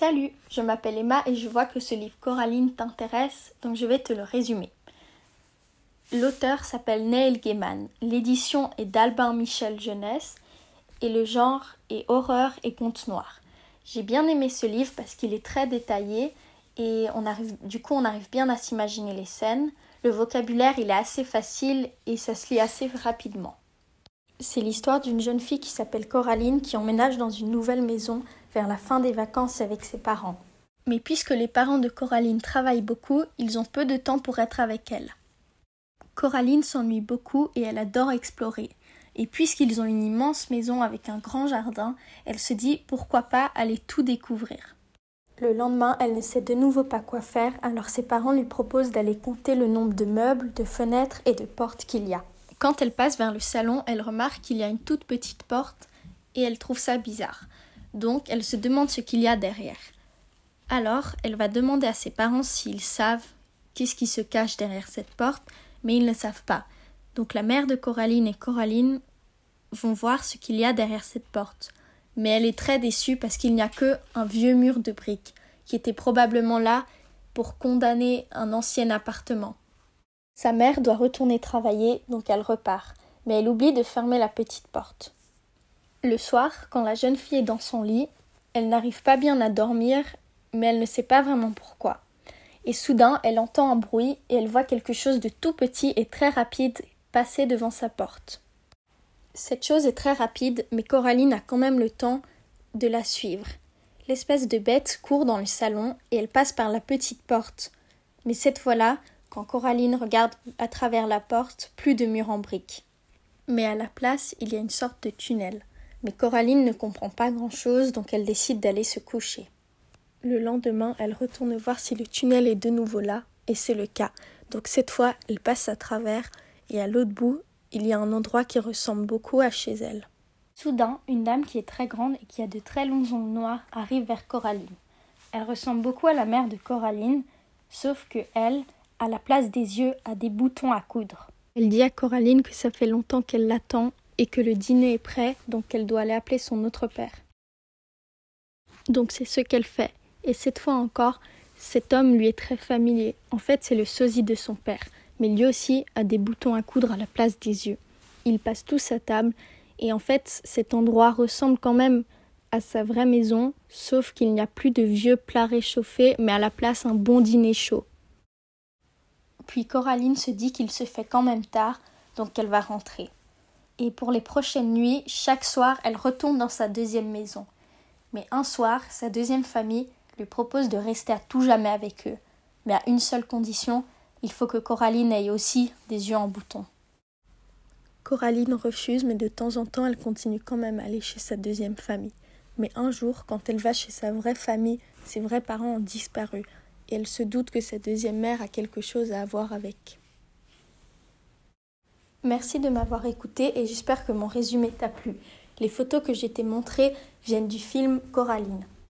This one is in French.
Salut, je m'appelle Emma et je vois que ce livre Coraline t'intéresse, donc je vais te le résumer. L'auteur s'appelle Neil Gaiman, l'édition est d'Albin Michel Jeunesse et le genre est horreur et conte noir. J'ai bien aimé ce livre parce qu'il est très détaillé et on arrive, du coup on arrive bien à s'imaginer les scènes. Le vocabulaire il est assez facile et ça se lit assez rapidement. C'est l'histoire d'une jeune fille qui s'appelle Coraline qui emménage dans une nouvelle maison vers la fin des vacances avec ses parents. Mais puisque les parents de Coraline travaillent beaucoup, ils ont peu de temps pour être avec elle. Coraline s'ennuie beaucoup et elle adore explorer. Et puisqu'ils ont une immense maison avec un grand jardin, elle se dit pourquoi pas aller tout découvrir. Le lendemain, elle ne sait de nouveau pas quoi faire, alors ses parents lui proposent d'aller compter le nombre de meubles, de fenêtres et de portes qu'il y a. Quand elle passe vers le salon, elle remarque qu'il y a une toute petite porte et elle trouve ça bizarre. Donc elle se demande ce qu'il y a derrière. Alors elle va demander à ses parents s'ils savent qu'est-ce qui se cache derrière cette porte, mais ils ne savent pas. Donc la mère de Coraline et Coraline vont voir ce qu'il y a derrière cette porte. Mais elle est très déçue parce qu'il n'y a que un vieux mur de briques qui était probablement là pour condamner un ancien appartement. Sa mère doit retourner travailler, donc elle repart, mais elle oublie de fermer la petite porte. Le soir, quand la jeune fille est dans son lit, elle n'arrive pas bien à dormir, mais elle ne sait pas vraiment pourquoi. Et soudain, elle entend un bruit et elle voit quelque chose de tout petit et très rapide passer devant sa porte. Cette chose est très rapide, mais Coraline a quand même le temps de la suivre. L'espèce de bête court dans le salon et elle passe par la petite porte. Mais cette fois-là, quand Coraline regarde à travers la porte, plus de mur en briques. Mais à la place, il y a une sorte de tunnel. Mais Coraline ne comprend pas grand-chose, donc elle décide d'aller se coucher. Le lendemain, elle retourne voir si le tunnel est de nouveau là, et c'est le cas. Donc cette fois, elle passe à travers, et à l'autre bout, il y a un endroit qui ressemble beaucoup à chez elle. Soudain, une dame qui est très grande et qui a de très longs ongles noirs arrive vers Coraline. Elle ressemble beaucoup à la mère de Coraline, sauf que elle, à la place des yeux, a des boutons à coudre. Elle dit à Coraline que ça fait longtemps qu'elle l'attend et que le dîner est prêt, donc qu'elle doit aller appeler son autre père. Donc c'est ce qu'elle fait. Et cette fois encore, cet homme lui est très familier. En fait, c'est le sosie de son père, mais lui aussi a des boutons à coudre à la place des yeux. Ils passent tous à table, et en fait, cet endroit ressemble quand même à sa vraie maison, sauf qu'il n'y a plus de vieux plats réchauffés, mais à la place un bon dîner chaud. Puis Coraline se dit qu'il se fait quand même tard, donc elle va rentrer. Et pour les prochaines nuits, chaque soir, elle retourne dans sa deuxième maison. Mais un soir, sa deuxième famille lui propose de rester à tout jamais avec eux. Mais à une seule condition, il faut que Coraline ait aussi des yeux en bouton. Coraline refuse, mais de temps en temps, elle continue quand même à aller chez sa deuxième famille. Mais un jour, quand elle va chez sa vraie famille, ses vrais parents ont disparu et elle se doute que sa deuxième mère a quelque chose à avoir avec. Merci de m'avoir écouté et j'espère que mon résumé t'a plu. Les photos que j'ai t'ai montrées viennent du film Coraline.